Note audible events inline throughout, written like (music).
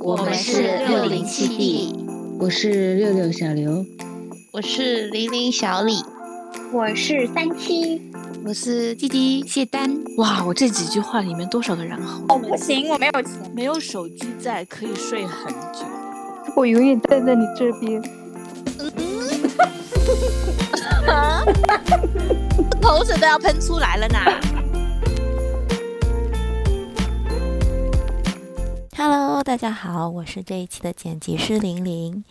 我们是六零七 D，我是六六小刘，我是零零小李，我是三七，我是弟弟谢丹。哇，我这几句话里面多少个然后？哦，不行，我没有钱，没有手机在可以睡很久。我永远站在你这边。嗯 (laughs) 口水都要喷出来了呢。Hello，大家好，我是这一期的剪辑师玲玲。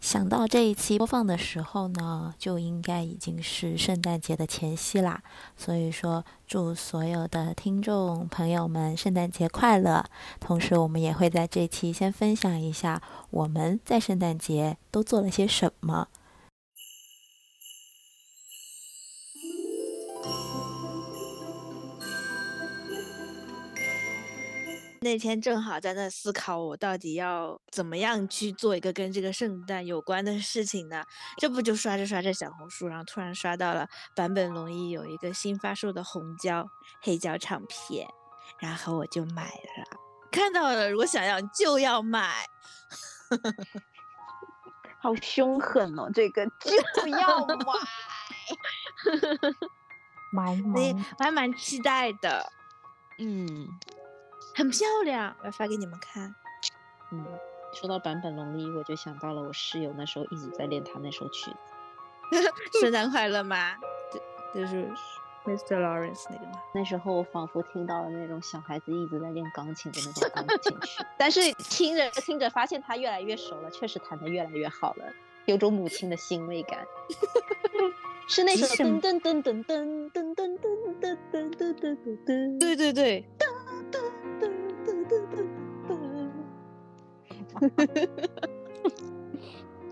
想到这一期播放的时候呢，就应该已经是圣诞节的前夕啦。所以说，祝所有的听众朋友们圣诞节快乐！同时，我们也会在这期先分享一下我们在圣诞节都做了些什么。那天正好在那思考，我到底要怎么样去做一个跟这个圣诞有关的事情呢？这不就刷着刷着小红书，然后突然刷到了坂本龙一有一个新发售的红胶黑胶唱片，然后我就买了。看到了，如果想要就要买，(laughs) 好凶狠哦！这个 (laughs) 就要买，(laughs) 买买，我还蛮期待的，嗯。很漂亮，我要发给你们看。嗯，说到坂本龙一，我就想到了我室友那时候一直在练他那首曲子。(laughs) 圣诞快乐吗？对，就是 Mr. Lawrence 那个吗？那时候我仿佛听到了那种小孩子一直在练钢琴的那种钢琴曲，(laughs) 但是听着听着发现他越来越熟了，确实弹得越来越好了，有种母亲的欣慰感。(laughs) 是那首噔噔噔噔噔噔噔噔噔噔噔噔噔，对对对。(laughs)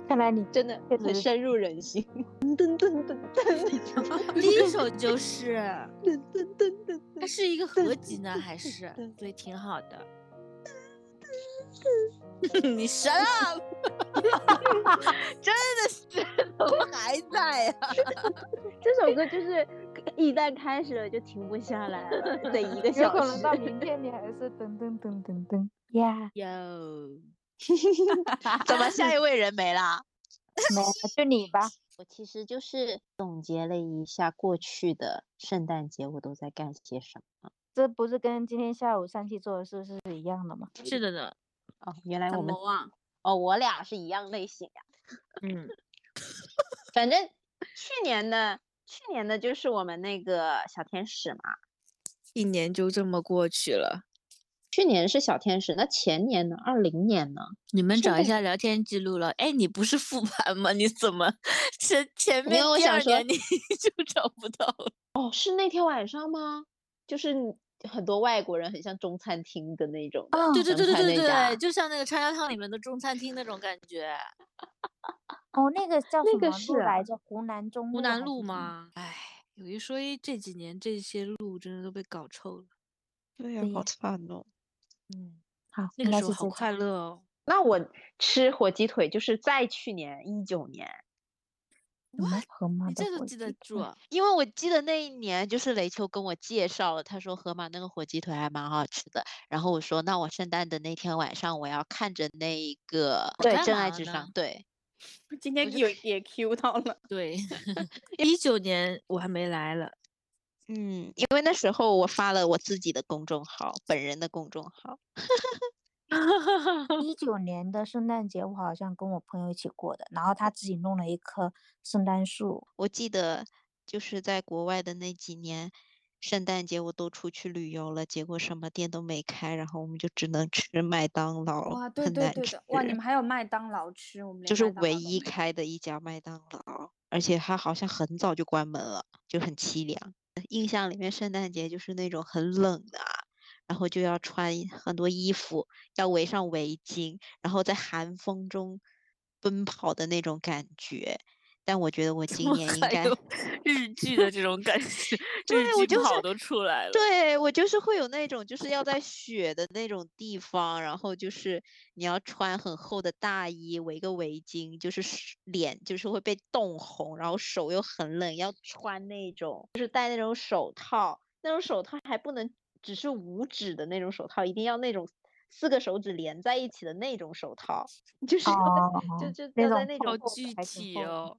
看来你真的很深入人心。噔噔噔噔噔，第一首就是噔噔噔噔，它是一个合集呢，还是 (laughs) 所以挺好的。(laughs) 你神啊！真的是怎么还在啊？这首歌就是一旦开始了就停不下来了，得一个小时。有可能到明天你还是噔噔噔噔噔呀哟。(laughs) 怎么下一位人没啦？(laughs) 没了，就你吧。我其实就是总结了一下过去的圣诞节我都在干些什么。这不是跟今天下午三七做的事是一样的吗？是的呢。哦，原来我们哦，我俩是一样类型呀。嗯，(laughs) 反正去年的去年的就是我们那个小天使嘛，一年就这么过去了。去年是小天使，那前年呢？二零年呢？你们找一下聊天记录了。哎，你不是复盘吗？你怎么前前面第二年你 (laughs) 就找不到了？哦，是那天晚上吗？就是很多外国人很像中餐厅的那种。对对对对对对，就像那个叉烧汤里面的中餐厅那种感觉。(laughs) 哦，那个叫什么路来着？湖南中湖南路吗？哎，有一说一，这几年这些路真的都被搞臭了。对呀，好惨哦。嗯，好，那个时候好快乐哦。那我吃火鸡腿就是在去年一九年。河马你这都记得住？因为我记得那一年就是雷秋跟我介绍了，他说河马那个火鸡腿还蛮好吃的。然后我说，那我圣诞的那天晚上我要看着那一个对真爱至上。对，(laughs) 今天有也 Q 到了。对，(laughs) 一九年我还没来了。嗯，因为那时候我发了我自己的公众号，本人的公众号。(laughs) 一九年的圣诞节，我好像跟我朋友一起过的，然后他自己弄了一棵圣诞树。我记得就是在国外的那几年，圣诞节我都出去旅游了，结果什么店都没开，然后我们就只能吃麦当劳。哇，对对对的，哇，你们还有麦当劳吃？我们就是唯一开的一家麦当劳，而且它好像很早就关门了，就很凄凉。印象里面，圣诞节就是那种很冷的，然后就要穿很多衣服，要围上围巾，然后在寒风中奔跑的那种感觉。但我觉得我 (laughs) 今年应该日剧的这种感觉，日剧跑都出来了。对我就是会有那种，就是要在雪的那种地方，然后就是你要穿很厚的大衣，围个围巾，就是脸就是会被冻红，然后手又很冷，要穿那种就是戴那种手套，那种手套还不能只是五指的那种手套，一定要那种四个手指连在一起的那种手套，就是、哦就就要在那好种具体哦。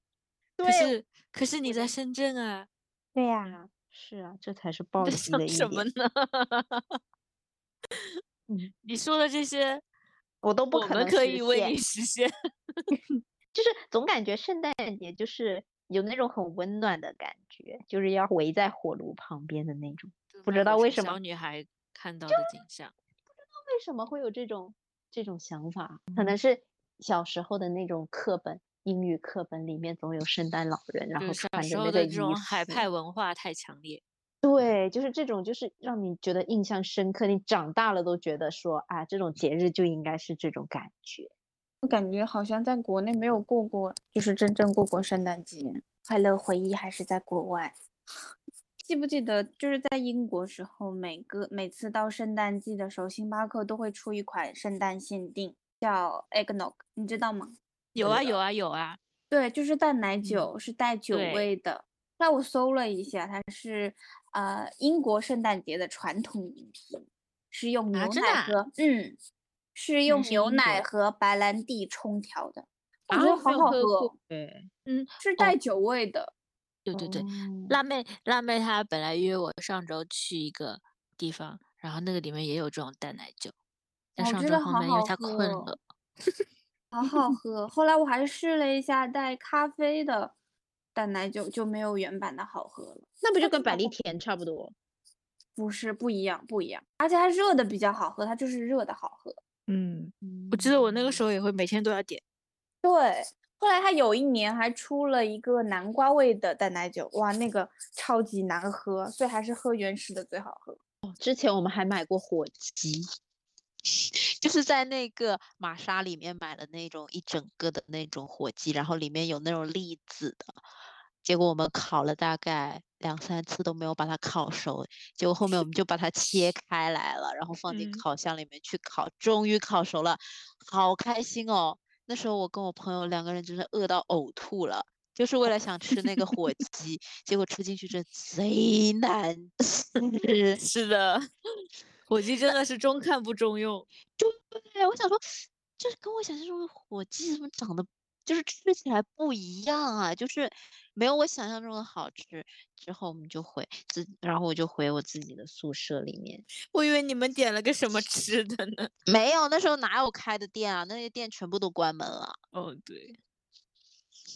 对可是可是你在深圳啊，对呀、啊，是啊，这才是暴击的一想什么点。呢？嗯，(laughs) 你说的这些，我都不可能实可以为你实现。(laughs) 就是总感觉圣诞节就是有那种很温暖的感觉，就是要围在火炉旁边的那种。不知道为什么小女孩看到的景象。不知道为什么会有这种这种想法？可能是小时候的那种课本，英语课本里面总有圣诞老人，然后穿时候的这着那个衣种海派文化太强烈。对，就是这种，就是让你觉得印象深刻。你长大了都觉得说啊，这种节日就应该是这种感觉。我感觉好像在国内没有过过，就是真正过过圣诞节，快乐回忆还是在国外。(laughs) 记不记得，就是在英国时候，每个每次到圣诞季的时候，星巴克都会出一款圣诞限定，叫 eggnog，你知道吗？有啊有啊有啊，对，就是淡奶酒，是带酒味的。那我搜了一下，它是呃英国圣诞节的传统饮品，是用牛奶和、嗯，是用牛奶和白兰地冲调的，我啊觉得好好喝对，嗯，是带酒味的。对对对，哦。辣妹辣妹她本来约我上周去一个地方，然后那个里面也有这种淡奶酒，但我上周后面因为她困喝了，好好喝。后来我还试了一下带咖啡的淡奶酒，就没有原版的好喝了。那不就跟百利甜差不多？不是不一样，不一样，而且它热的比较好喝，它就是热的好喝。嗯，我记得我那个时候候也会每天都要点，对，后来它有一年还出了一个南瓜味的淡奶酒，哇，那个超级难喝，所以还是喝原始的最好喝。哦之前我们还买过火鸡，就是在那个玛莎里面买了那种一整个的那种火鸡，然后里面有那种栗子的，结果我们烤了大概两三次都没有把它烤熟，结果后面我们就把它切开来了，然后放进嗯烤箱里面去烤，终于烤熟了，好开心哦！那时候我跟我朋友两个人真是饿到呕吐了。就是为了想吃那个火鸡，结果吃进去真贼难吃。(laughs) 是的，(laughs) 火鸡真的是中看不中用。对，我想说，就是跟我想象中的火鸡怎么长得就是吃起来不一样啊，就是没有我想象中的好吃。之后我们就回自，然后我就回我自己的宿舍里面。我以为你们点了个什么吃的呢？(laughs) 没有，那时候哪有开的店啊？那些店全部都关门了。哦，对，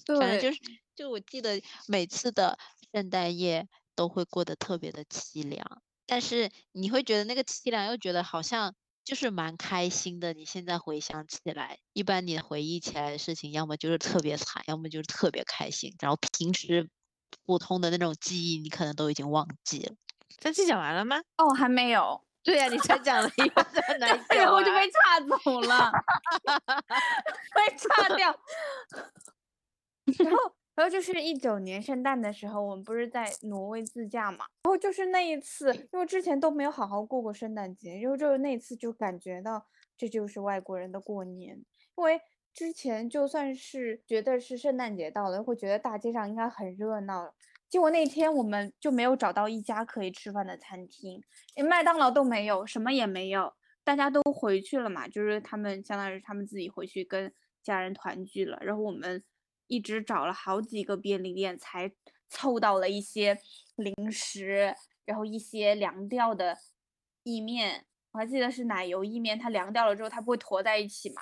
对，反正就是，就我记得每次的圣诞夜都会过得特别的凄凉，但是你会觉得那个凄凉，又觉得好像就是蛮开心的。你现在回想起来，一般你回忆起来的事情，要么就是特别惨，要么就是特别开心。然后平时普通的那种记忆，你可能都已经忘记了。这期讲完了吗？哦，还没有，对呀、你才讲了一个然后 (laughs) 就被岔走了，(laughs) 被岔掉。(laughs) 然后，然后就是一九年圣诞的时候，我们不是在挪威自驾嘛？然后就是那一次，因为之前都没有好好过过圣诞节，然后就是那次就感觉到这就是外国人的过年，因为之前就算是觉得是圣诞节到了，会觉得大街上应该很热闹。结果那天我们就没有找到一家可以吃饭的餐厅，连麦当劳都没有，什么也没有。大家都回去了嘛，就是他们相当于他们自己回去跟家人团聚了，然后我们一直找了好几个便利店才凑到了一些零食，然后一些凉掉的意面，我还记得是奶油意面，它凉掉了之后它不会坨在一起嘛，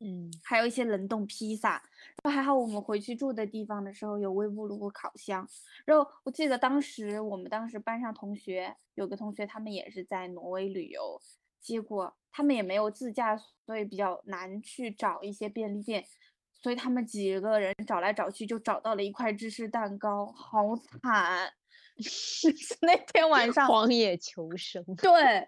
嗯，还有一些冷冻披萨，然后还好我们回去住的地方的时候有微波炉和烤箱，然后我记得当时我们当时班上同学有个同学他们也是在挪威旅游，结果他们也没有自驾，所以比较难去找一些便利店，所以他们几个人找来找去就找到了一块芝士蛋糕，好惨！(laughs) 那天晚 (laughs) 上荒野求生。对，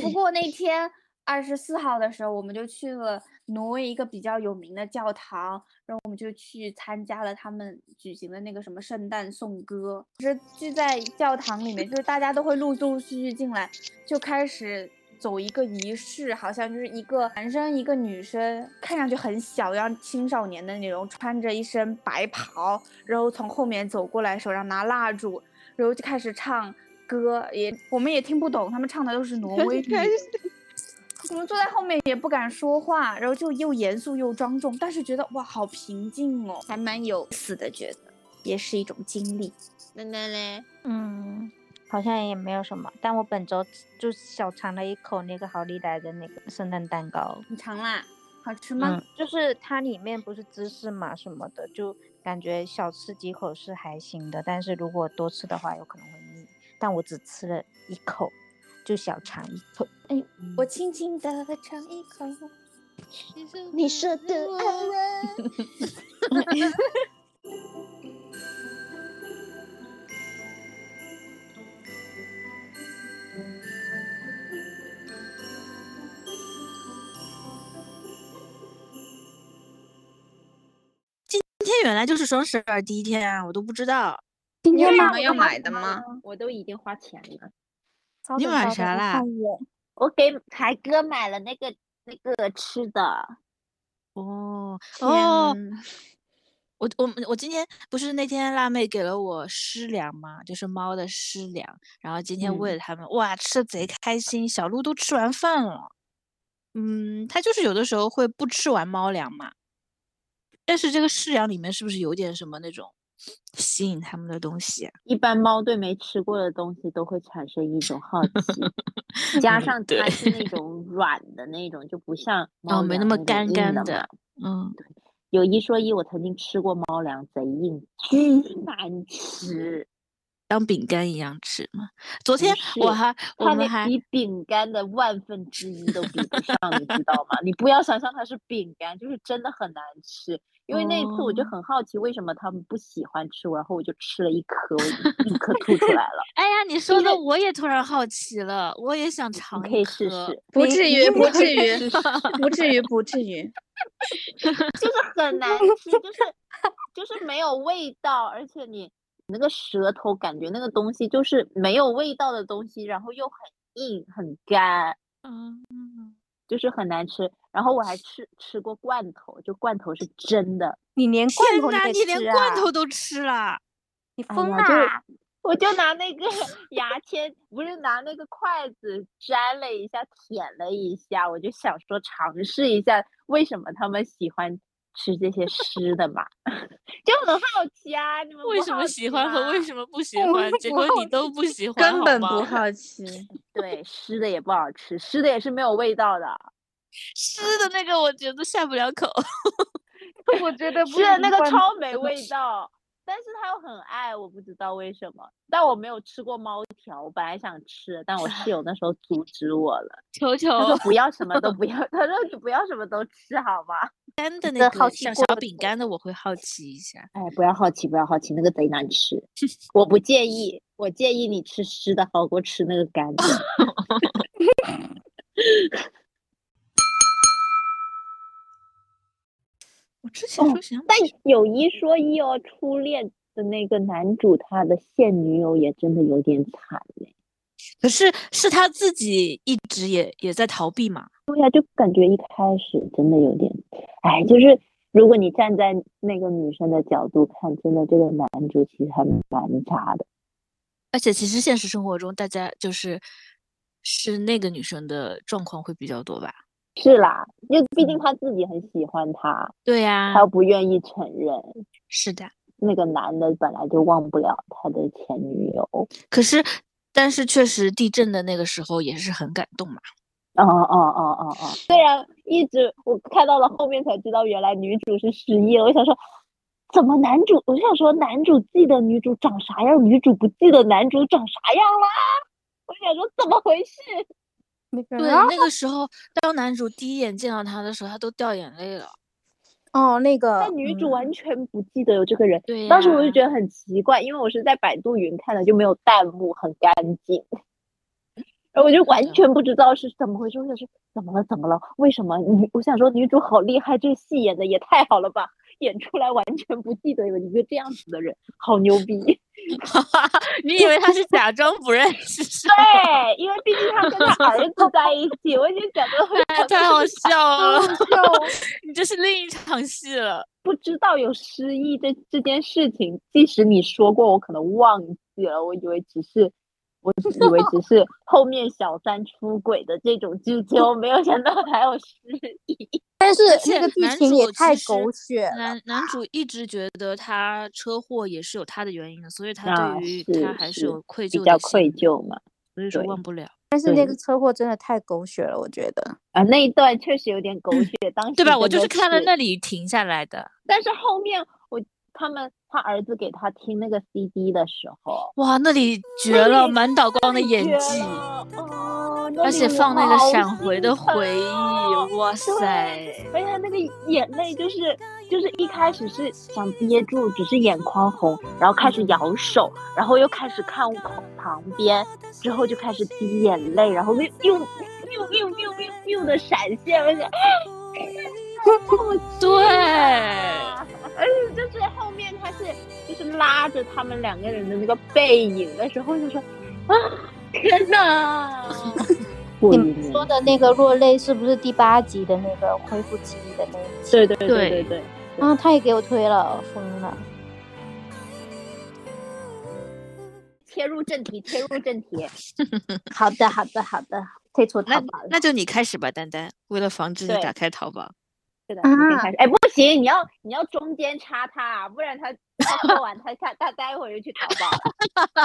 不过那 (laughs) 天二十四号的时候，我们就去了挪威一个比较有名的教堂，然后我们就去参加了他们举行的那个什么圣诞颂歌，就是聚在教堂里面，就是大家都会陆陆续续进来，就开始。走一个仪式，好像就是一个男生一个女生，看上去很小，像青少年的那种，穿着一身白袍，然后从后面走过来，手上拿蜡烛，然后就开始唱歌，也我们也听不懂，他们唱的都是挪威 (laughs) 语。(laughs) 我们坐在后面也不敢说话，然后就又严肃又庄重，但是觉得哇，好平静哦，还蛮有意思的，觉得也是一种经历。奶奶嘞，嗯，好像也没有什么，但我本周就小尝了一口那个好利来的那个圣诞蛋糕，你尝啦？好吃吗？嗯，就是它里面不是芝士嘛什么的，就感觉小吃几口是还行的，但是如果多吃的话有可能会腻。但我只吃了一口，就小尝一口。哎，我轻轻的尝一口，你说的爱天原来就是双十二第一天啊，我都不知道。今天你们要买的吗？我都已经花钱了。你买啥啦我我给才哥买了那个那个吃的，哦哦，天我我我今天不是那天辣妹给了我湿粮嘛，就是猫的湿粮，然后今天喂了它们，哇，吃的贼开心，小鹿都吃完饭了。嗯，它就是有的时候会不吃完猫粮嘛，但是这个湿粮里面是不是有点什么那种吸引它们的东西啊？一般猫对没吃过的东西都会产生一种好奇，加上它是那 (laughs) 种软的那种，就不像猫哦，没那么干干的嗯，有一说一，我曾经吃过猫粮，贼硬，巨难吃。当饼干一样吃嘛。昨天我还我们还比饼干的万分之一都比不上，你知道吗？你不要想象它是饼干，就是真的很难吃。因为那一次我就哦很好奇，为什么他们不喜欢吃，然后我就吃了一颗，我就立刻吐出来了。哎呀，你说的我也突然好奇了，我也想尝一可以试试，不至于，不至于不至于，不至于。就是很难吃，就是就是没有味道，而且你那个舌头感觉那个东西就是没有味道的东西，然后又很硬很干，嗯，就是很难吃。然后我还吃吃过罐头，就罐头是真的，你连罐头也你连罐头都吃了？你疯哎呀，就啦！(laughs) 我就拿那个 (laughs) 牙签，不是拿那个筷子粘了一下，舔了一下，我就想说尝试一下为什么他们喜欢吃这些湿的嘛，就很好奇啊！你们为什么喜欢和为什么不 (laughs) 喜欢？结果你都不喜欢，根本不好奇。(laughs) 对，湿的也不好吃，湿的也是没有味道的。湿的那个，我觉得下不了口。(laughs) 我觉得不是那个超没味道，但是他又很爱，我不知道为什么。但我没有吃过猫条，我本来想吃，但我室友那时候阻止我了，求求他说不要什么都不要，他说你不要什么都吃好吗？干的那个好奇像小饼干的，我会好奇一下。哎，不要好奇，不要好奇，那个贼难吃。(laughs) 我不介意，我建议你吃湿的好过吃那个干的。(laughs) 我之 (laughs) 前哦说想但有一说一哦，初恋的那个男主他的现女友也真的有点惨嘞。可是是他自己一直也也在逃避嘛。对呀、就感觉一开始真的有点，哎，就是如果你站在那个女生的角度看，真的这个男主其实还蛮渣的。而且其实现实生活中，大家就是是那个女生的状况会比较多吧？是啦，因为毕竟嗯他自己很喜欢他，对呀、他又不愿意承认。是的。那个男的本来就忘不了他的前女友。可是，但是确实地震的那个时候也是很感动嘛。哦哦哦哦哦！虽然一直我看到了后面才知道，原来女主是失忆了。我想说，怎么男主？我就想说，男主记得女主长啥样，女主不记得男主长啥样啦？我想说，怎么回事？对，那个啊那个时候当男主第一眼见到她的时候，他都掉眼泪了。哦，那个但女主嗯完全不记得有这个人。对当时我就觉得很奇怪，因为我是在百度云看的，就没有弹幕，很干净。然后我就完全不知道是怎么回事，我想说怎么了？怎么了？为什么女？我想说女主好厉害，这戏演的也太好了吧！演出来完全不记得有一个这样子的人，好牛逼！(laughs) 你以为他是假装不认识？对，因为毕竟他跟他儿子在一起，我就觉得会哎太好笑了，(laughs) 你这是另一场戏了。不知道有失忆这这件事情，即使你说过，我可能忘记了，我以为只是我以为只是后面小三出轨的这种剧情，我没有想到还有失忆。但是而且那个剧情也太狗血了男男主一直觉得他车祸也是有他的原因的，所以他啊对于他还是是有愧疚的比较愧，疚嘛。所以说对忘不了，但是那个车祸真的太狗血了，我觉得。啊，那一段确实有点狗 (laughs) 血，当时对吧？我就是看了那里停下来的。但是后面我他们他儿子给他听那个 CD 的时候，哇，那里绝了，满岛光的演技，哦，而且放那个闪回的回忆，哦哇塞！而且他那个眼泪就是就是一开始是想憋住，只是眼眶红，然后开始摇手，然后又开始看旁旁边，之后就开始滴眼泪，然后又又又又又又又的闪现，我想，(gasps) (laughs) 对，而且就是后面他是就是拉着他们两个人的那个背影的时候，就说啊，天哪！(laughs) 你们说的那个落泪是不是第八集的那个恢复记忆的那一集？对对对对对对。啊，他也给我推了，疯了。切入正题，切入正题。(laughs) 好的，好的，好的，退出那淘宝了。那就你开始吧，丹丹。为了防止你打开淘宝，是的，开始。哎，不行，你要你要中间插他啊，不然他他说完，他他他待会儿就去淘宝了。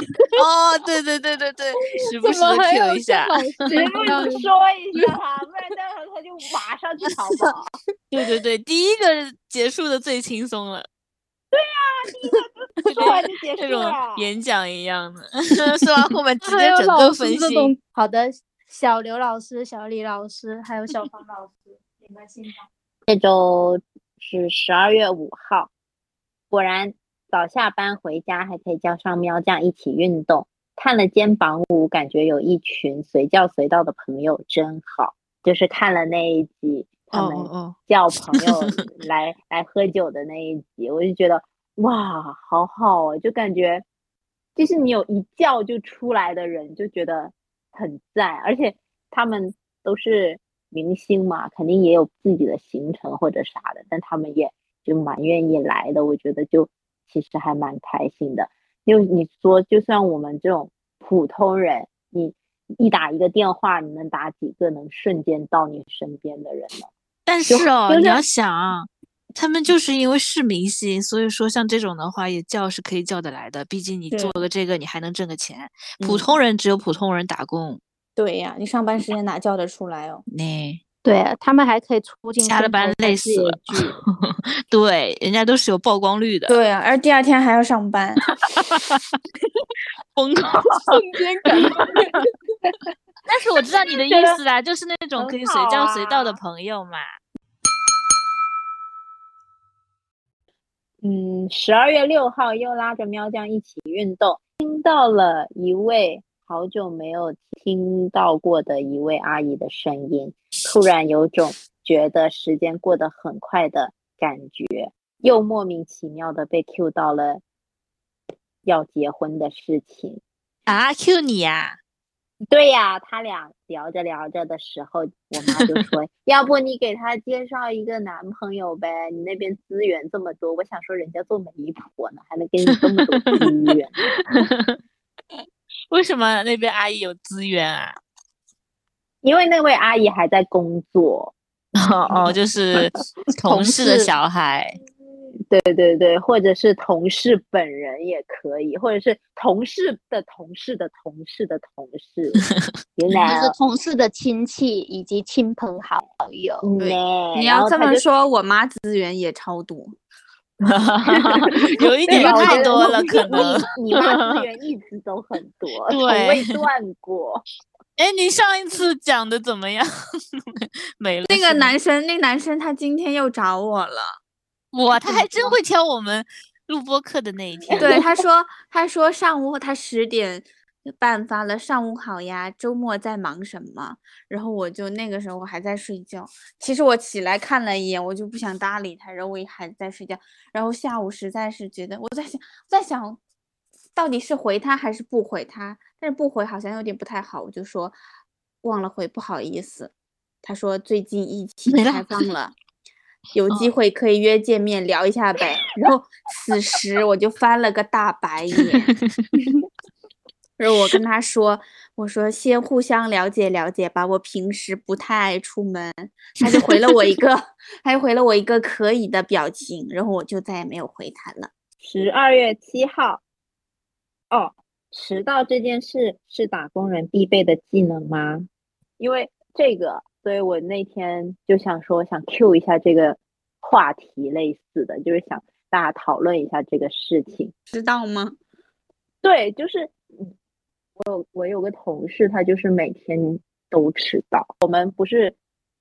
(laughs) 哦，对对对对对，时不时的一下。时不时说一下他，不然待会儿他就马上去淘宝。(laughs) 对对对，第一个结束的最轻松了，对呀，第一个说完就结束了。演讲一样的，(laughs) 说完后面直接整个分析。好的，小刘老师、小李老师，还有小方老师，你们信吗？这周是十二月五号，果然早下班回家还可以叫上喵酱一起运动。看了肩膀舞，感觉有一群随叫随到的朋友真好。就是看了那一集，他们叫朋 (laughs) 友来来喝酒的那一集，我就觉得哇，好好哦，就感觉就是你有一叫就出来的人，就觉得很赞，而且他们都是明星嘛，肯定也有自己的行程或者啥的，但他们也就蛮愿意来的，我觉得就其实还蛮开心的。因为你说，就算我们这种普通人，你一打一个电话，你能打几个能瞬间到你身边的人呢？但是哦，就是你要想啊，他们就是因为是明星，所以说像这种的话也叫是可以叫得来的。毕竟你做个这个，你还能挣个钱。普嗯通人只有普通人打工，对呀，你上班时间哪叫得出来哦？那对他们还可以促进下了班累死了。(laughs) 对，人家都是有曝光率的，对啊，而第二天还要上班，(laughs) 疯狂。(laughs) 瞬间感动。但是我知道你的意思啦，就是那种可以随叫随到的朋友嘛。嗯，十二月六号又拉着喵酱一起运动，听到了一位好久没有听到过的一位阿姨的声音，突然有种觉得时间过得很快的感觉，又莫名其妙的被 Q 到了要结婚的事情。啊，Q 你呀、对呀，他俩聊着聊着的时候，我妈就说：(laughs) “要不你给他介绍一个男朋友呗？你那边资源这么多。”我想说，人家做媒婆呢，还能给你这么多资源。(laughs) 为什么那边阿姨有资源啊？因为那位阿姨还在工作，哦哦，就是 (laughs) 同事的小孩。对对对，或者是同事本人也可以，或者是同事的同事的同事的同事，(laughs) 原就来是同事的亲戚以及亲朋好友。对，你要这么说，我妈资源也超多。(laughs) 有一点太多了，可能。你你妈资 (laughs) 源一直都很多，从对未断过。(laughs) 哎，你上一次讲的怎么样？没了。那个男生，那男生他今天又找我了。哇，他还真会挑我们录播课的那一天。对，他说，他说上午他十点半发了，上午好呀，周末在忙什么？然后我就那个时候我还在睡觉，其实我起来看了一眼，我就不想搭理他，然后我也还在睡觉。然后下午实在是觉得我在想，在想到底是回他还是不回他，但是不回好像有点不太好，我就说忘了回，不好意思。他说最近疫情开放了。有机会可以约见面聊一下呗。然后此时我就翻了个大白眼，(laughs) 然后我跟他说，我说先互相了解了解吧，我平时不太爱出门。他就回了我一个，(laughs) 他就回了我一个可以的表情，然后我就再也没有回他了。十二月七号，哦，迟到这件事是打工人必备的技能吗？因为这个，所以我那天就想说，想 Q 一下这个话题，类似的就是想大家讨论一下这个事情。知道吗？对，就是我有我有个同事，他就是每天都迟到。我们不是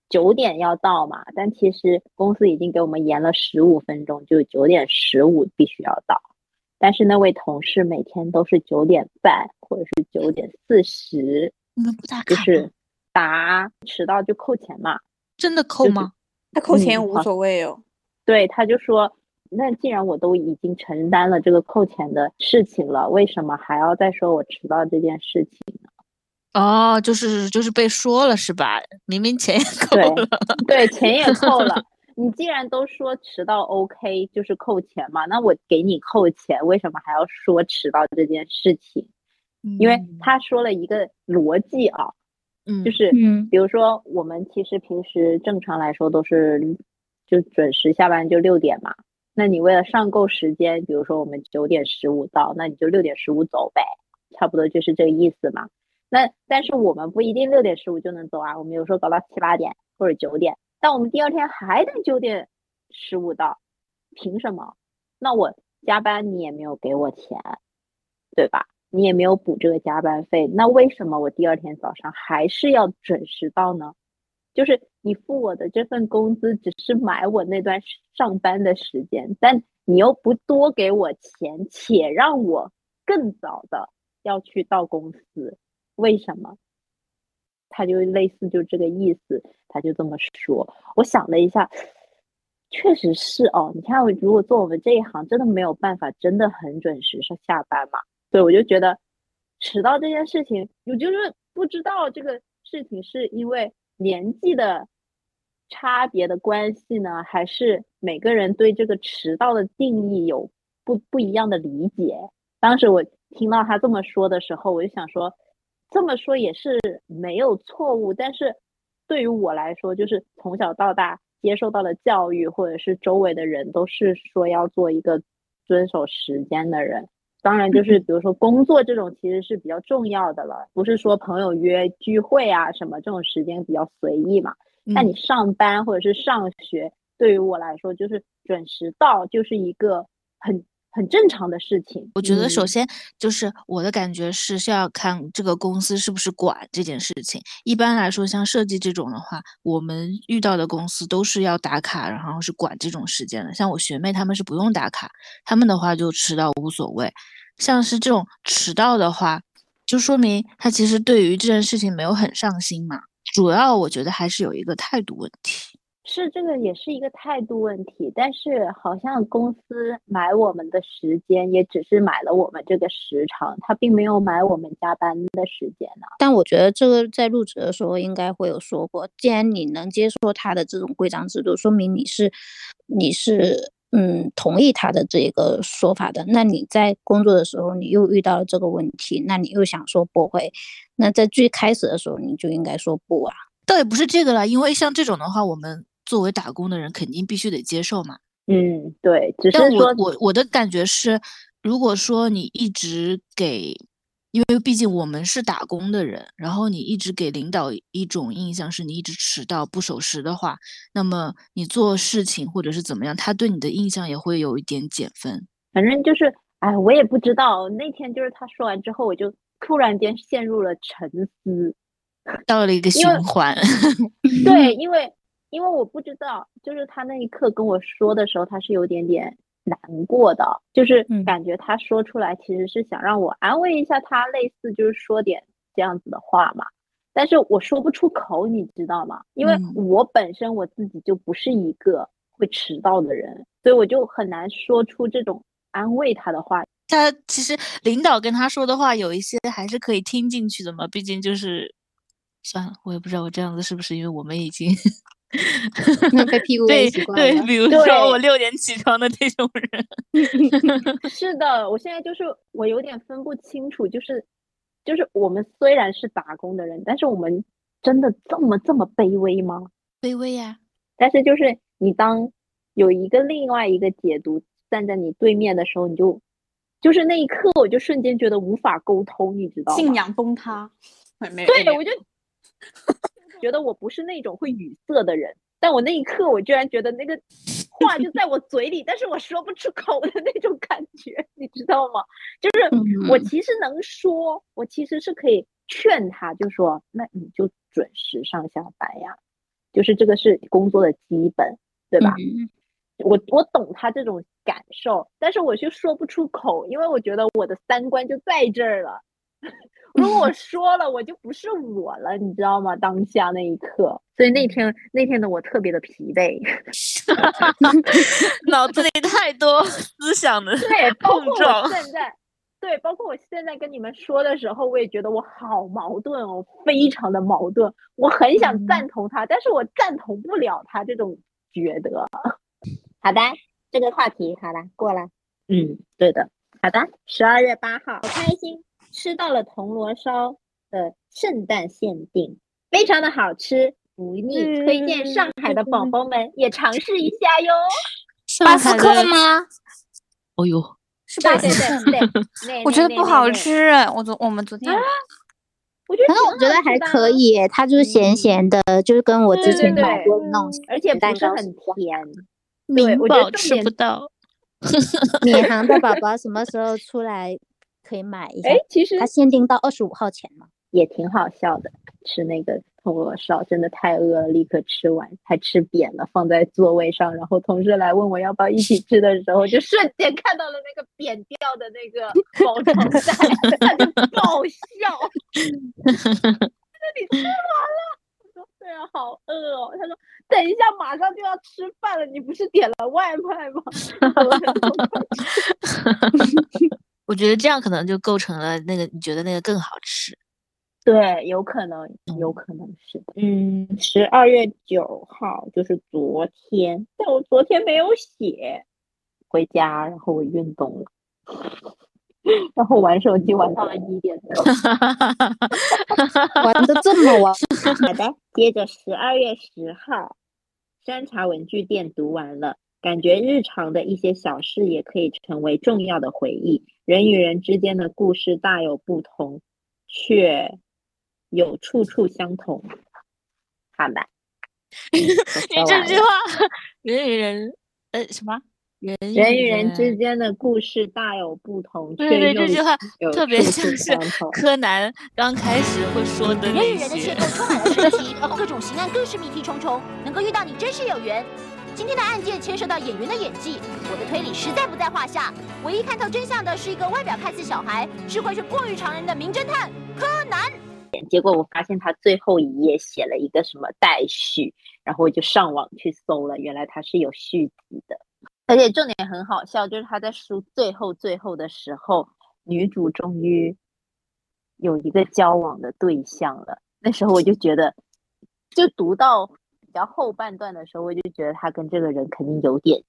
九点要到嘛，但其实公司已经给我们延了十五分钟，就九点十五必须要到。但是那位同事每天都是九点半或者是九点四十，你们不打卡？就是答迟到就扣钱嘛。真的扣吗？他扣钱无所谓哦。对，他就说，那既然我都已经承担了这个扣钱的事情了，为什么还要再说我迟到这件事情呢？哦，就是就是被说了是吧？明明钱也扣了，对，钱也扣了。(laughs) 你既然都说迟到 OK 就是扣钱嘛，那我给你扣钱，为什么还要说迟到这件事情？因为他说了一个逻辑啊，嗯就是嗯比如说我们其实平时正常来说都是就准时下班就六点嘛，那你为了上够时间，比如说我们九点十五到，那你就六点十五走呗，差不多就是这个意思嘛。那但是我们不一定六点十五就能走啊，我们有时候搞到七八点或者九点，但我们第二天还得九点十五到，凭什么？那我加班你也没有给我钱，对吧？你也没有补这个加班费，那为什么我第二天早上还是要准时到呢？就是你付我的这份工资只是买我那段上班的时间，但你又不多给我钱，且让我更早的要去到公司，为什么？他就类似就这个意思，他就这么说。我想了一下，确实是哦。你看，我如果做我们这一行，真的没有办法，真的很准时上下班嘛。对，我就觉得迟到这件事情，我就是不知道这个事情是因为年纪的差别的关系呢，还是每个人对这个迟到的定义有不不一样的理解。当时我听到他这么说的时候，我就想说，这么说也是没有错误，但是对于我来说，就是从小到大接受到的教育，或者是周围的人都是说要做一个遵守时间的人。当然，就是比如说工作这种其实是比较重要的了，不是说朋友约聚会啊什么这种时间比较随意嘛。那你上班或者是上学，对于我来说就是准时到就是一个很很正常的事情。我觉得首嗯先就是我的感觉是是要看这个公司是不是管这件事情。一般来说，像设计这种的话，我们遇到的公司都是要打卡，然后是管这种时间的。像我学妹他们是不用打卡，他们的话就迟到无所谓。像是这种迟到的话，就说明他其实对于这件事情没有很上心嘛。主要我觉得还是有一个态度问题。是这个也是一个态度问题，但是好像公司买我们的时间，也只是买了我们这个时长，他并没有买我们加班的时间呢、但我觉得这个在入职的时候应该会有说过，既然你能接受他的这种规章制度，说明你是你是嗯同意他的这个说法的。那你在工作的时候，你又遇到了这个问题，那你又想说驳回，那在最开始的时候你就应该说不啊。倒也不是这个了，因为像这种的话，我们作为打工的人肯定必须得接受嘛。嗯，对，只是但说我我我的感觉是，如果说你一直给，因为毕竟我们是打工的人，然后你一直给领导一种印象是你一直迟到不守时的话，那么你做事情或者是怎么样，他对你的印象也会有一点减分。反正就是，哎，我也不知道。那天就是他说完之后，我就突然间陷入了沉思。到了一个循环，(laughs) 对，因为因为我不知道，就是他那一刻跟我说的时候，他是有点点难过的，就是嗯感觉他说出来其实是想让我安慰一下他，类似就是说点这样子的话嘛。但是我说不出口，你知道吗？因为嗯我本身我自己就不是一个会迟到的人，所以我就很难说出这种安慰他的话。他其实领导跟他说的话有一些还是可以听进去的嘛，毕竟就是算了，我也不知道我这样子是不是因为我们已经 (laughs) 被屁股对喂习惯对，了比如说我六点起床的这种人，(laughs) 是的，我现在就是我有点分不清楚，就是就是我们虽然是打工的人，但是我们真的这么这么卑微吗？卑微呀、但是就是你当有一个另外一个解读站在你对面的时候，你就就是那一刻，我就瞬间觉得无法沟通，你知道吗？信仰崩塌。(laughs) 对，我就觉得我不是那种会语塞的人，但我那一刻，我居然觉得那个话就在我嘴里，但是我说不出口的那种感觉，你知道吗？就是我嗯其实能说，我其实是可以劝他，就说那你就准时上下班呀，就是这个是工作的基本，对吧？嗯我我懂他这种感受，但是我却说不出口，因为我觉得我的三观就在这儿了。如果我说了，我就不是我了，你知道吗？当下那一刻，所以那天那天的我特别的疲惫。(laughs) 脑子里太多思想的对，包括我碰撞。现在，对，包括我现在跟你们说的时候，我也觉得我好矛盾哦，非常的矛盾。我很想赞同他，但是我赞同不了他这种觉得。(laughs) 好的，这个话题好了，过了。嗯，对的。好的，十二月八号，好开心，吃到了铜锣烧的圣诞限定，非常的好吃，不腻，推荐上海的宝宝们也尝试一下哟。(laughs) 巴斯克吗？哦呦，(laughs) 是对巴斯克对对对，(laughs) 我觉得不好吃。我昨我们昨天啊我觉得可是我觉得还可以，它就是咸嗯咸的，就是跟我之前买过的那种而且不是很甜。对明我觉得宝吃不到。闵行的宝宝什么时候出来可以买一下哎？，其实它限定到二十五号前嘛。也挺好笑的，吃那个铜锣烧真的太饿了，立刻吃完，还吃扁了，放在座位上。然后同事来问我要不要一起吃的时候，就瞬间看到了那个扁掉的那个包装袋，(laughs) 他就爆笑。(laughs) 他说你吃完了？我说对啊，好饿哦。他说等一下马上就要吃饭了，你不是点了外卖吗？(laughs) 我觉得这样可能就构成了那个你觉得那个更好吃。对，有可能，有可能是的。嗯，十二月九号就是昨天，但我昨天没有写。回家，然后我运动了，(laughs) 然后玩手机玩到了一点多。(laughs) 玩的这么晚，(laughs) 好的，接着十二月十号，山茶文具店读完了，感觉日常的一些小事也可以成为重要的回忆。人与人之间的故事大有不同，却有处处相同。好的，(laughs) 你这句话，(laughs) 人与人，呃，什么？人人与人之间的故事大有不同，对对，这句话特别像是。柯南刚开始会说的人那与人的些邂。逅充满了神奇，各种刑案更是谜题重重，能够遇到你真是有缘。今天的案件牵涉到演员的演技，我的推理实在不在话下。唯一看透真相的是一个外表看似小孩，智慧却过于常人的名侦探柯南。结果我发现他最后一页写了一个什么待续，然后我就上网去搜了，原来他是有续集的。而且重点很好笑，就是他在书最后最后的时候，女主终于有一个交往的对象了。那时候我就觉得，就读到比较后半段的时候，我就觉得他跟这个人肯定有点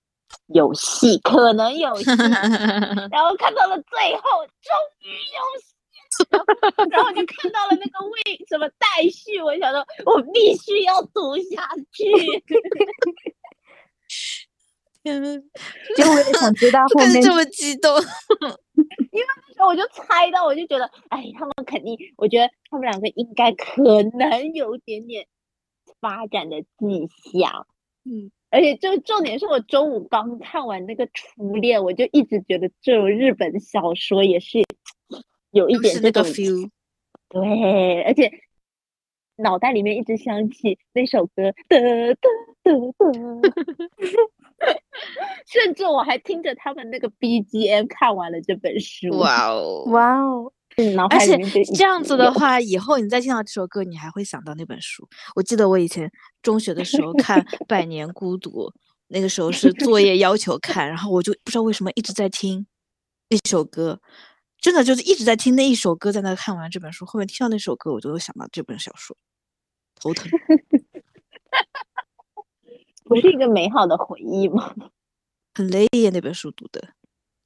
有戏，可能有戏。(laughs) 然后看到了最后，终于有戏了，然后 (laughs) 我就看到了那个为什么待续，我想说，我必须要读下去。(laughs) 天呐，就我也想知道后面这么激动。因为那时候我就猜到，我就觉得，哎，他们肯定，我觉得他们两个应该可能有点点发展的迹象。嗯，而且就重点是我周五刚看完那个《初恋》，我就一直觉得这种日本小说也是 (sniffs) 有一点是那个这种 feel。对，而且脑袋里面一直响起那首歌，哒哒哒哒，(laughs) 甚至我还听着他们那个 BGM 看完了这本书。哇哦！哇哦，而且这样子的 (laughs) 话，以后你再听到这首歌，你还会想到那本书。我记得我以前中学的时候看《(laughs) 百年孤独》，那个时候 (laughs) 是作业要求看，然后我就不知道为什么一直在听那首歌，真的就是一直在听那一首歌，在那看完这本书。后面听到那首歌，我就会想到这本小说，头疼。不是一个美好的回忆吗？很累耶，那本书读的，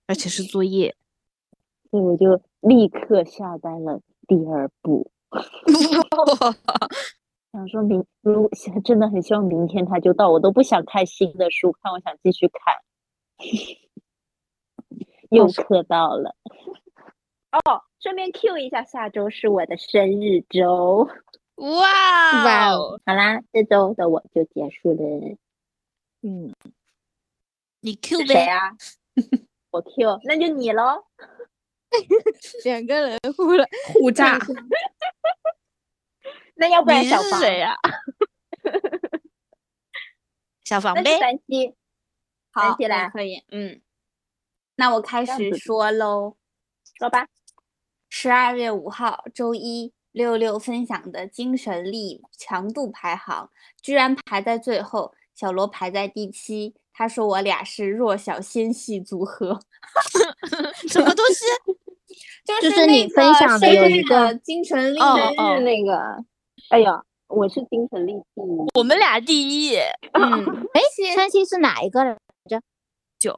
而且是作业。所以我就立刻下单了第二部。(laughs) 想说明，如果真的很希望明天他就到，我都不想看新的书，看我想继续看。又磕到了。哦，顺便 Q 一下，下周是我的生日周。哇哇哦！好啦，这周的我就结束了。嗯，你 Q 是谁呗，啊？(laughs) 我 Q，那就你喽。(laughs) 两个人互了，(laughs) 互炸。(laughs) 那要不然小房，是谁呀？小房呗，三七。好，起来可以。嗯，那我开始说喽。说吧。十二月五号周一，六六分享的精神力强度排行居然排在最后，小罗排在第七。他说我俩是弱小纤细组合，什么东西？就就是那你分享的有一个的精神力哦生日那个，哎呀，我是精神力第一。我们俩第一，(laughs) 嗯，(laughs) 哎，三七是哪一个来着？九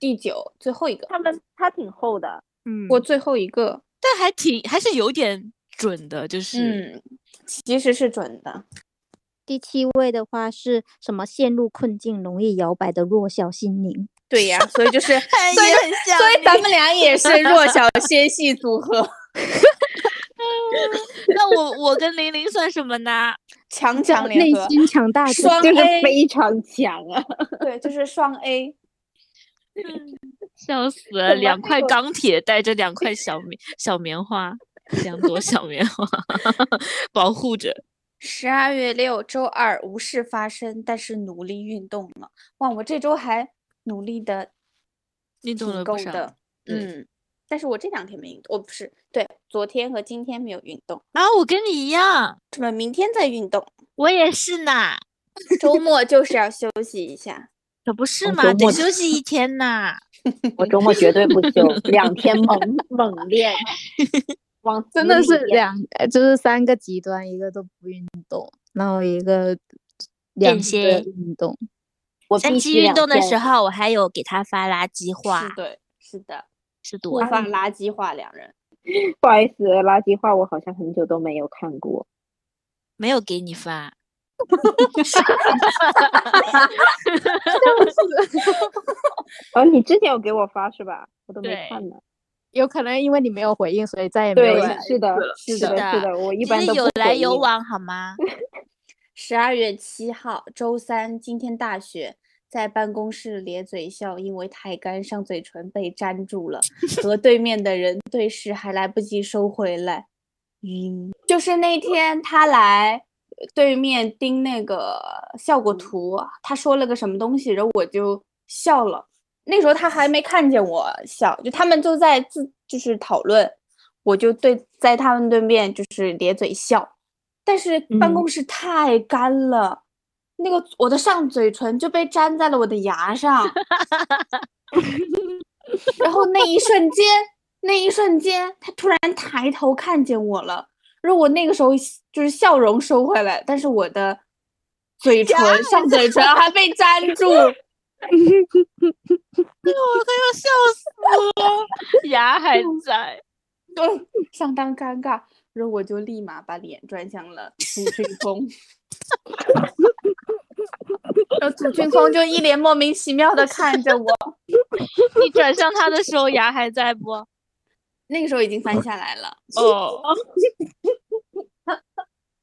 第九最后一个，他们他挺厚的，嗯，我最后一个，但还挺还是有点准的，就是嗯，其实是准的。第七位的话是什么？陷入困境、容易摇摆的弱小心灵。对呀，所以就是，(laughs) 哎所以很像所以咱们俩 (laughs) 也是弱小纤细组合，(laughs) 那我我跟玲玲算什么呢？强强内联合，心强大双 A，非常强啊。对，就是双 A。笑死了，两块钢铁带着两块小棉小棉花，两朵小棉花保护着。十二月六周二无事发生，但是努力运动了。哇，我这周还努力的运动挺了不少够的，嗯。但是我这两天没运动，我不是对，昨天和今天没有运动，啊，我跟你一样，怎么明天再运动。我也是呢，(laughs) 周末就是要休息一下。可不是嘛，得休息一天呐。(laughs) 我周末绝对不休，两天猛 (laughs) 猛练，往真的是两，呃就是三个极端，一个都不运动，然后一个两个歇运动。我三必须两期运动的时候，我还有给他发垃圾话是，的，是的，是多互发垃圾话，两人。(laughs) 不好意思，垃圾话我好像很久都没有看过。没有给你发。(laughs) (laughs) 哦，你之前有给我发是吧？我都没看呢。有可能因为你没有回应，所以再也没有对，是的，是的，是的，我一般都不有来。有往好吗？十二月七号，周三，今天大雪，在办公室咧嘴笑，因为太干，上嘴唇被粘住了，和对面的人对视，还来不及收回来，晕。就是那天他来对面盯那个效果图，他说了个什么东西，然后我就笑了。那时候他还没看见我笑，就他们就在自就是讨论，我就对在他们对面就是咧嘴笑。但是办嗯公室太干了，那个我的上嘴唇就被粘在了我的牙上，(laughs) 然后那一瞬间，那一瞬间，他突然抬头看见我了，然后我那个时候就是笑容收回来，但是我的嘴唇上嘴唇还被粘住，(laughs) 我快要笑死了，(laughs) 牙还在。对，相当尴尬。然后我就立马把脸转向了楚俊峰，(laughs) 然后楚俊峰就一脸莫名其妙的看着我，你转向他的时候，牙还在不？那个时候已经翻下来了。哦，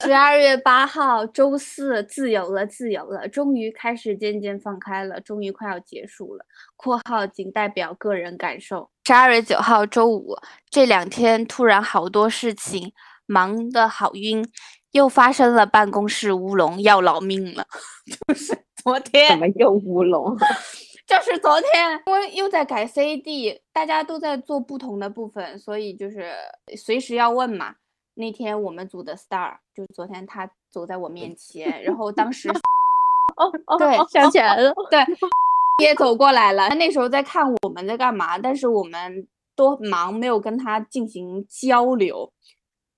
十二月八号，周四，自由了，自由了，终于开始渐渐放开了，终于快要结束了。（括号仅代表个人感受。）十二月九号，周五，这两天突然好多事情，忙得好晕，又发生了办公室乌龙，要老命了。(laughs) 就是昨天怎，么又乌龙？(laughs) 就是昨天，因为又在改 CD，大家都在做不同的部分，所以就是随时要问嘛。那天我们组的 star，就是昨天他走在我面前，然后当时哦 (laughs) 哦，对哦想起来了，对 (laughs) 也走过来了，他那时候在看我们在干嘛，但是我们都忙，没有跟他进行交流。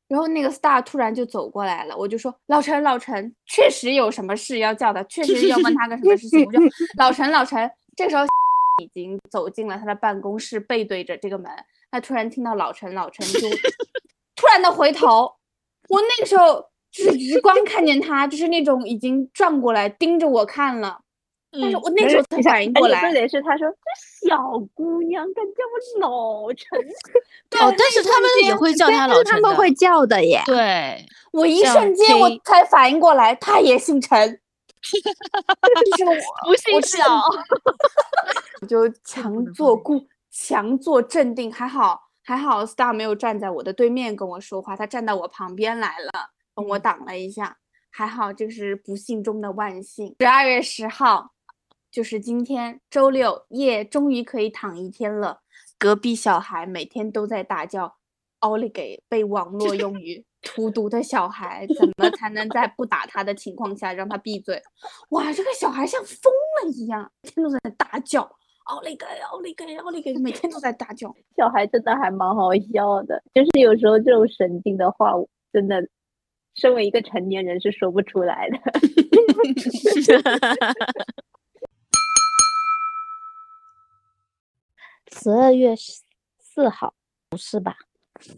然后那个 star 突然就走过来了，我就说老陈，老陈，确实有什么事要叫他，确实要问他个什么事情。我就老陈，老陈，这时候已经走进了他的办公室，背对着这个门。他突然听到老陈，老陈就然的回头，我那个时候就是只是光看见他，就是那种已经转过来盯着我看了，但是我那时候才反应过来。重点是他说这小姑娘敢叫我 (laughs) 老陈，哦，但是他们也会叫他老陈的，他们会叫的耶。对，我一瞬间我才反应过来，他也姓陈。就是我，(laughs) 不姓我小，(laughs) 我就强作固，强作镇定。还好，还好，Star 没有站在我的对面跟我说话，他站到我旁边来了，帮我挡了一下。还好，这是不幸中的万幸。十二月十号，就是今天，周六夜，终于可以躺一天了。隔壁小孩每天都在大叫，奥利给被网络用于 (laughs) 荼毒的小孩，怎么才能在不打他的情况下让他闭嘴？哇，这个小孩像疯了一样，每天都在大叫，奥利给，奥利给，奥利给，每天都在大叫。(laughs) 小孩真的还蛮好笑的，就是有时候这种神经的话，我真的身为一个成年人是说不出来的。(laughs) 十二月四号不是吧？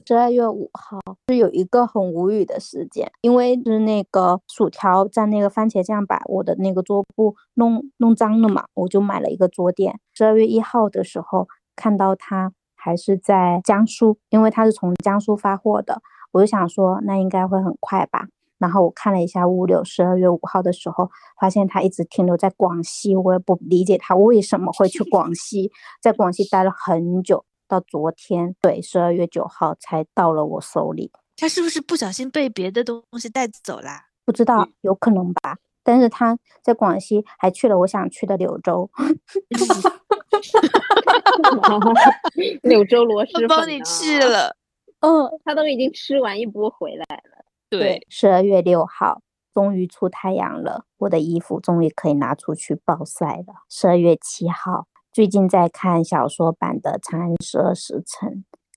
十二月五号是有一个很无语的事件，因为是那个薯条蘸那个番茄酱把我的那个桌布弄弄脏了嘛，我就买了一个桌垫。十二月一号的时候看到他还是在江苏，因为他是从江苏发货的，我就想说那应该会很快吧。然后我看了一下物流，十二月五号的时候，发现他一直停留在广西，我也不理解他为什么会去广西，在广西待了很久，到昨天，对，十二月九号才到了我手里，他是不是不小心被别的东西带走啦？不知道，有可能吧。但是他在广西还去了我想去的柳州，(laughs) 柳州螺蛳粉帮你去了，(laughs) 嗯，他都已经吃完一波回来了。对，十二月六号终于出太阳了，我的衣服终于可以拿出去暴晒了。十二月七号，最近在看小说版的《长安十二时辰》，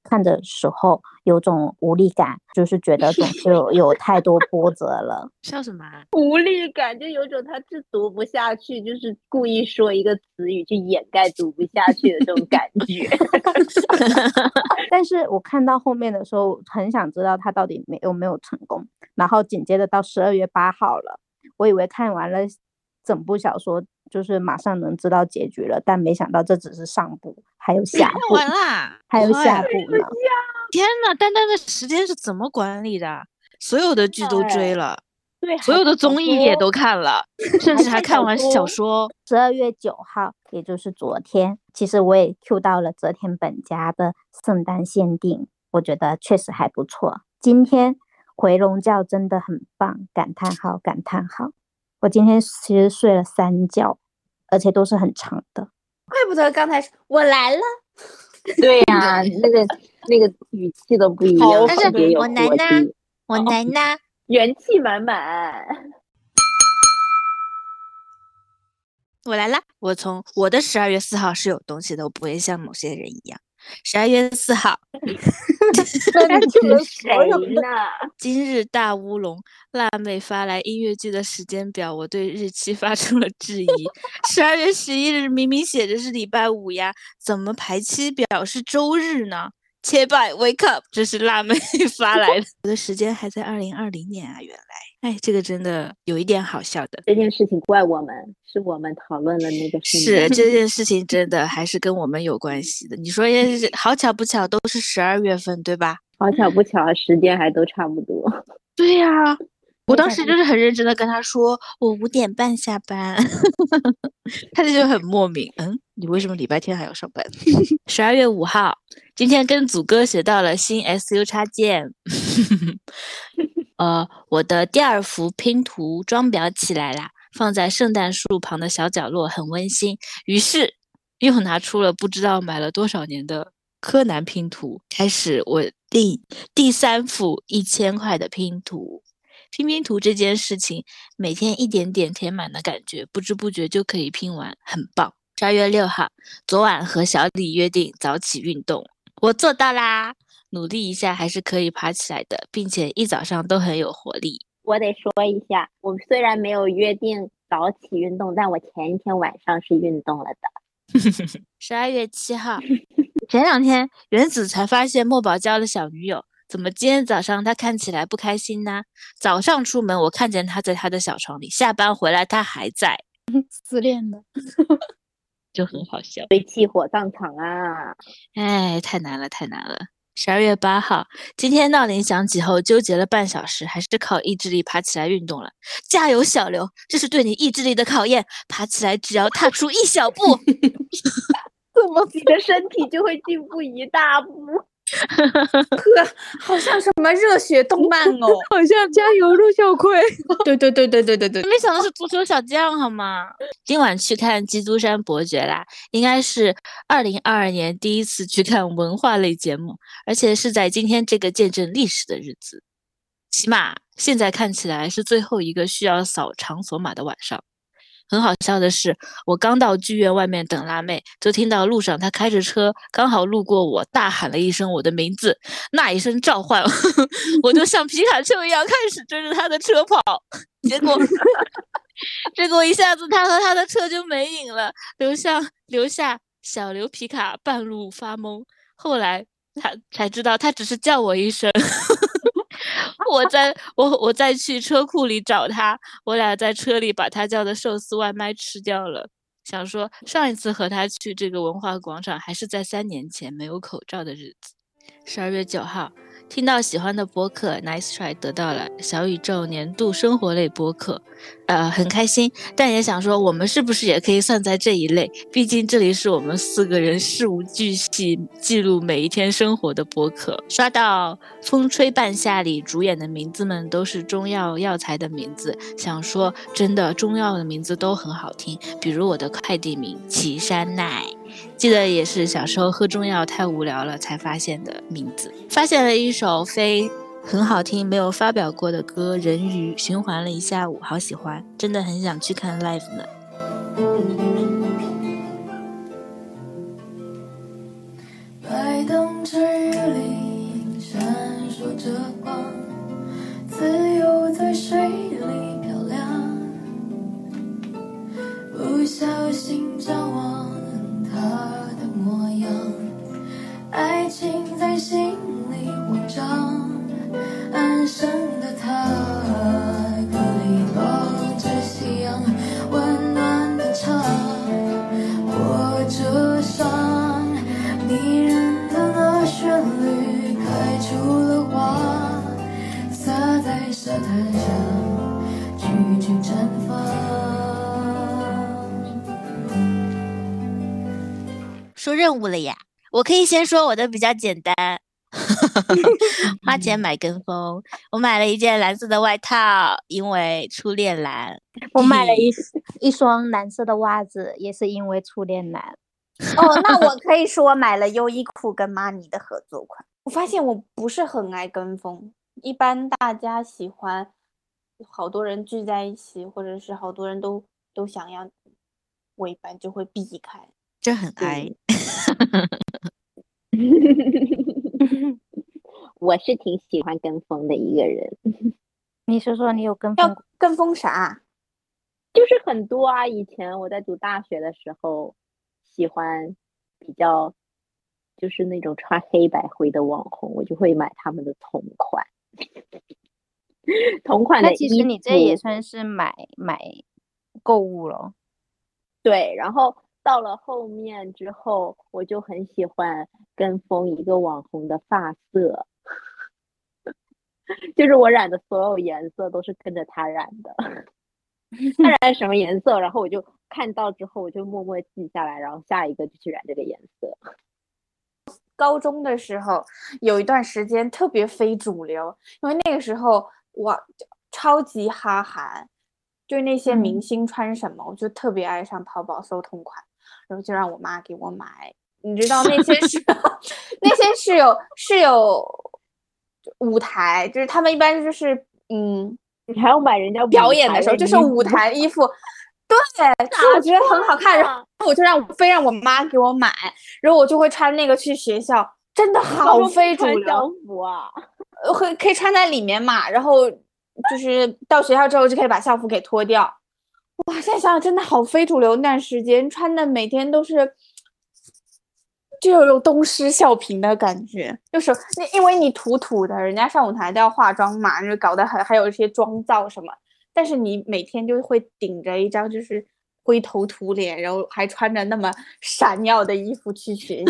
看的时候有种无力感，就是觉得总是有有太多波折了。(laughs) 笑什么啊？无力感，就有种他是读不下去，就是故意说一个词语去掩盖读不下去的这种感觉。(laughs) (laughs) 但是我看到后面的时候，很想知道他到底没有没有成功。然后紧接着到十二月八号了，我以为看完了整部小说就是马上能知道结局了，但没想到这只是上部，还有下看部，完啦，还有下部呢。天呐，丹丹的时间是怎么管理的？所有的剧都追了，对，所有的综艺也都都看了，甚至还看完小说。十二月九号，也就是昨天，其实我也 Q 到了泽田本家的圣诞限定，我觉得确实还不错。今天回笼觉真的很棒，感叹号感叹号！我今天其实睡了三觉，而且都是很长的。怪不得刚才我来了，(laughs) 对呀、那个那个语气都不一样，但是我来活啦，我来啦，元气满满。(laughs) 我来啦！我从我的十二月四号是有东西的，我不会像某些人一样。十二月四号，(laughs) 那 (laughs) 是谁呢？今日大乌龙，辣妹发来音乐剧的时间表，我对日期发出了质疑。(laughs) 十二月十一日明明写着是礼拜五呀，怎么排期表是周日呢？切拜 wake up，这是辣妹 (laughs) 发来的。我的时间还在二零二零年啊，原来，哎，这个真的有一点好笑的。这件事情怪我们，是我们讨论了那个圣是这件事情真的还是跟我们有关系的。你说也是好巧不巧，都是十二月份，对吧？好巧不巧，时间还都差不多。对呀、我当时就是很认真的跟他说，我五点半下班，他就很莫名，嗯，你为什么礼拜天还要上班？十二月五号，今天跟祖哥学到了新 SU 插件，(laughs) 呃，我的第二幅拼图装裱起来啦，放在圣诞树旁的小角落，很温馨。于是又拿出了不知道买了多少年的柯南拼图，开始我第第三幅一千块的拼图。拼拼图这件事情，每天一点点填满的感觉，不知不觉就可以拼完，很棒。十二月六号，昨晚和小李约定早起运动，我做到啦！努力一下还是可以爬起来的，并且一早上都很有活力。我得说一下，我虽然没有约定早起运动，但我前一天晚上是运动了的。(laughs) 十二月七号，(laughs) 前两天原子才发现墨宝交了小女友，怎么今天早上他看起来不开心呢？早上出门我看见他在他的小床里，下班回来他还在，(laughs) 自恋了，(laughs) 就很好笑。被气火葬场啊！哎，太难了，太难了。十二月八号，今天闹铃响起后，纠结了半小时，还是靠意志力爬起来运动了。加油，小刘，这是对你意志力的考验。爬起来，只要踏出一小步，(laughs) 怎么你的身体就会进步一大步？(laughs) 呵，好像什么热血动漫 (laughs) 哦，好像加油陆小葵。对对对对对对对，没想到是足球小将，好吗？今晚去看《基督山伯爵》啦，应该是二零二二年第一次去看文化类节目，而且是在今天这个见证历史的日子，起码现在看起来是最后一个需要扫场所码的晚上。很好笑的是，我刚到剧院外面等辣妹，就听到路上她开着车刚好路过我，大喊了一声我的名字。那一声召唤，(laughs) 我就像皮卡丘一样开始追着她的车跑。结果，(laughs) 结果一下子她和她的车就没影了，留下留下小刘皮卡半路发懵。后来他才知道，他只是叫我一声。我在我我在去车库里找他，我俩在车里把他叫的寿司外卖吃掉了。想说上一次和他去这个文化广场，还是在三年前没有口罩的日子。十二月九号。听到喜欢的播客，Nice try，得到了小宇宙年度生活类播客，呃，很开心，但也想说，我们是不是也可以算在这一类？毕竟这里是我们四个人事无巨细记录每一天生活的播客。刷到《风吹半夏》里主演的名字们都是中药药材的名字，想说真的，中药的名字都很好听，比如我的快递名岐山奈。记得也是小时候喝中药太无聊了才发现的名字，发现了一首非很好听没有发表过的歌《人鱼》，循环了一下午，好喜欢，真的很想去看 live 呢。白灯之里闪烁着光，自由在水里漂亮，不小心张望。他的模样，爱情在心里慌张，安生的他，歌里抱任务了呀，我可以先说我的比较简单，(laughs) 花钱买跟风。我买了一件蓝色的外套，因为初恋蓝。我买了一一双蓝色的袜子，也是因为初恋蓝。哦，那我 (laughs) 可以说买了优衣库跟玛尼的合作款。我发现我不是很爱跟风，一般大家喜欢好多人聚在一起，或者是好多人都都想要，我一般就会避开。这很哀。(laughs) 我是挺喜欢跟风的一个人。(laughs) 你说说，你有跟风？跟风啥？就是很多啊。以前我在读大学的时候，喜欢比较就是那种穿黑白灰的网红，我就会买他们的同款。(laughs) 同款的那其实你这也算是买买购物了。对，然后。到了后面之后，我就很喜欢跟风一个网红的发色，(laughs) 就是我染的所有颜色都是跟着他染的。(laughs) 他染什么颜色，然后我就看到之后，我就默默记下来，然后下一个就去染这个颜色。高中的时候有一段时间特别非主流，因为那个时候我超级哈韩，就那些明星穿什么，我就特别爱上淘宝搜同款。然后就让我妈给我买，你知道那些是 (laughs) 那些是有是有舞台，就是他们一般就是嗯，你还要买人家表演的时候，就是舞台衣服，对，(laughs) 是我觉得很好看，然后我就让非让我妈给我买，然后我就会穿那个去学校，真的好非主流服啊，会可以穿在里面嘛，然后就是到学校之后就可以把校服给脱掉。哇，现在想想真的好非主流，那段时间穿的每天都是就有种东施效颦的感觉，就是那因为你土土的，人家上舞台都要化妆嘛，就搞得很还有一些妆造什么，但是你每天就会顶着一张就是灰头土脸，然后还穿着那么闪耀的衣服去学习。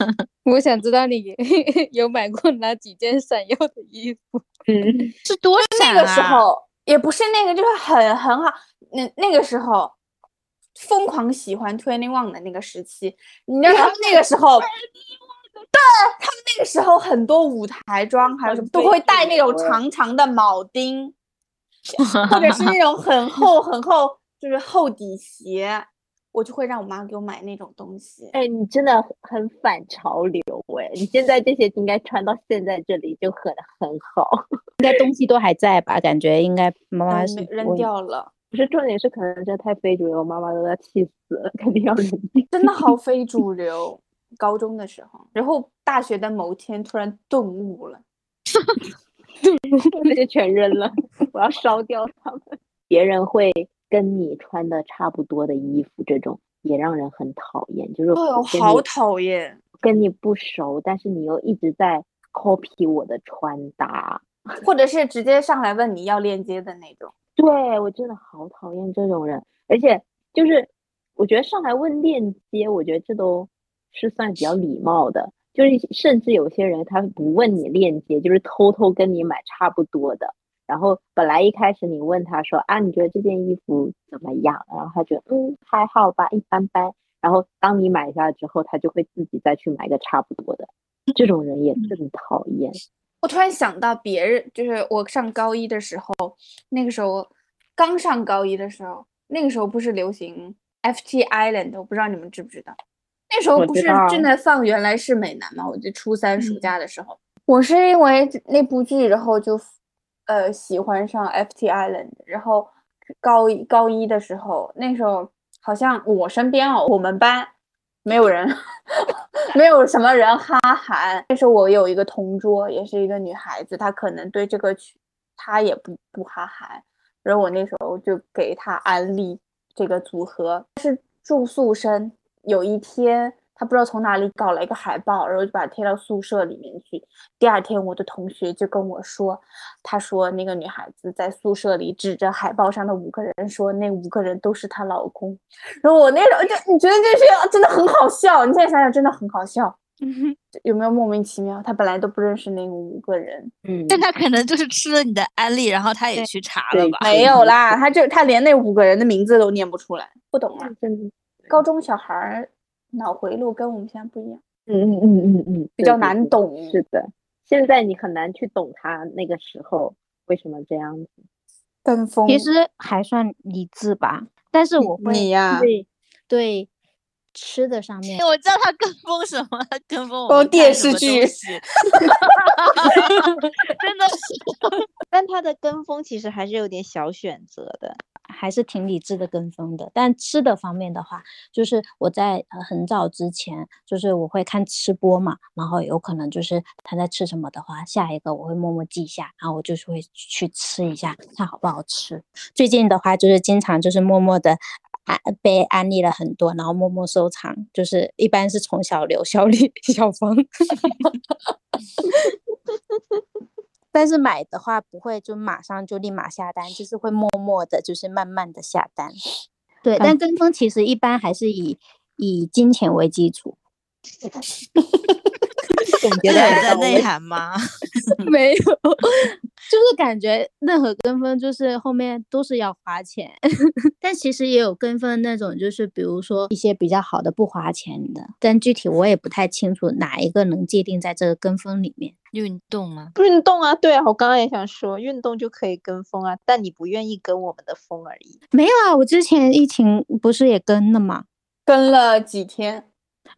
(laughs) 我想知道你有买过哪几件闪耀的衣服？嗯，是多闪那个时啊候也不是那个，就是很很好。那那个时候疯狂喜欢 Twenty One 的那个时期，你知道他们那个时候，(laughs) 对他们那个时候很多舞台妆还有什么都会带那种长长的铆钉，(laughs) 或者是那种很厚很厚，就是厚底鞋，我就会让我妈给我买那种东西。哎，你真的很反潮流哎！你现在这些应该穿到现在这里就很很好。(laughs) 应该东西都还在吧？感觉应该妈妈是嗯扔掉了，不是重点是可能真的太非主流，我妈妈都要气死了，肯定要扔掉。真的好 (laughs) 非主流。高中的时候，然后大学的某天突然顿悟了。那些全扔了，我要烧掉它们。(laughs) 别人会跟你穿的差不多的衣服，这种也让人很讨厌。就是对，我我跟好讨厌。跟你不熟，但是你又一直在 copy 我的穿搭。(laughs) 或者是直接上来问你要链接的那种。对我真的好讨厌这种人，而且就是我觉得上来问链接，我觉得这都是算比较礼貌的。就是甚至有些人他不问你链接，就是偷偷跟你买差不多的。然后本来一开始你问他说啊，你觉得这件衣服怎么样？然后他觉得嗯还好吧，一般般。然后当你买下之后，他就会自己再去买个差不多的。这种人也更讨厌。我突然想到别人，就是我上高一的时候，那个时候刚上高一的时候，那个时候不是流行 FT Island，我不知道你们知不知道。那时候不是正在放《原来是美男》吗？我就初三暑嗯假的时候，我是因为那部剧，然后就呃喜欢上 FT Island，然后高一高一的时候，那时候好像我身边哦，我们班没有人，(laughs) 没有什么人哈韩。那时候我有一个同桌，也是一个女孩子，她可能对这个曲，她也不不哈韩。然后我那时候就给她安利这个组合，是住宿生。有一天，他不知道从哪里搞了一个海报，然后就把它贴到宿舍里面去。第二天，我的同学就跟我说，他说那个女孩子在宿舍里指着海报上的五个人说，那五个人都是她老公。然后我那时候就，你觉得这些真的很好笑？你现在想想，真的很好笑。有没有莫名其妙？他本来都不认识那五个人，嗯，但他可能就是吃了你的安利，然后他也去查了吧？没有啦，他就他连那五个人的名字都念不出来，不懂啊。真的，高中小孩儿脑回路跟我们现在不一样，嗯嗯嗯嗯嗯，比较对对对难懂。是的，现在你很难去懂他那个时候为什么这样子。跟风，其实还算理智吧，但是我会你呀对对吃的上面 (laughs) 我知道他跟风什么，他跟风电视剧东西 (laughs) 真的是。(laughs) 但他的跟风其实还是有点小选择的。还是挺理智的跟风的。但吃的方面的话，就是我在呃很早之前，就是我会看吃播嘛，然后有可能就是他在吃什么的话，下一个我会默默记下，然后我就是会去吃一下，看好不好吃。最近的话，就是经常就是默默的。安被安利了很多，然后默默收藏，就是一般是从小刘、(laughs) 小李、小冯，但是买的话不会就马上就立马下单，就是会默默的，就是慢慢的下单。对，但跟风其实一般还是以以金钱为基础。(laughs) 总结这的内涵吗？(laughs) 没有，(laughs) 就是感觉任何跟风就是后面都是要花钱，(laughs) 但其实也有跟风那种，就是比如说一些比较好的不花钱的，但具体我也不太清楚哪一个能界定在这个跟风里面。运动吗？运动啊，对啊，我刚刚也想说，运动就可以跟风啊，但你不愿意跟我们的风而已。没有啊，我之前疫情不是也跟了吗？跟了几天，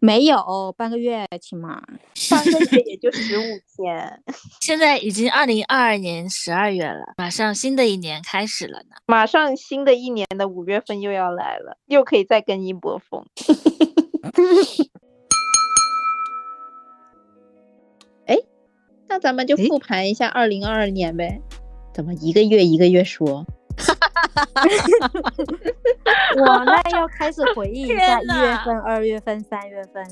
没有，半个月起码。(laughs) 半个月也就十五天，(laughs) 现在已经二零二二年十二月了，马上新的一年开始了呢。马上新的一年的五月份又要来了，又可以再跟一波风。(laughs) 哎，那咱们就复盘一下二零二二年呗。怎么一个月一个月说？(laughs) 我那要开始回忆一下一月份、二月份、三月份。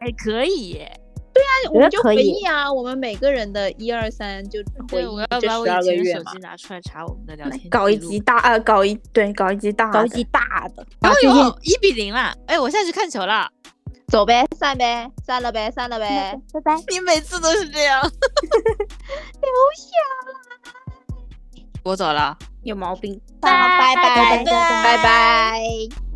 哎，可以耶！觉得我们就回忆啊，我们每个人的一二三就回对，我忆这要把我十二个月嘛以前的手机。拿出来查我们的聊天搞一集大呃，搞一对，搞一集大，搞一集大的，哎把这件呦，一比零啦！哎，我现在去看球了。走呗，散呗，散了呗，散了呗。拜拜。你每次都是这样。留下来我走了。有毛病。拜拜拜拜拜拜。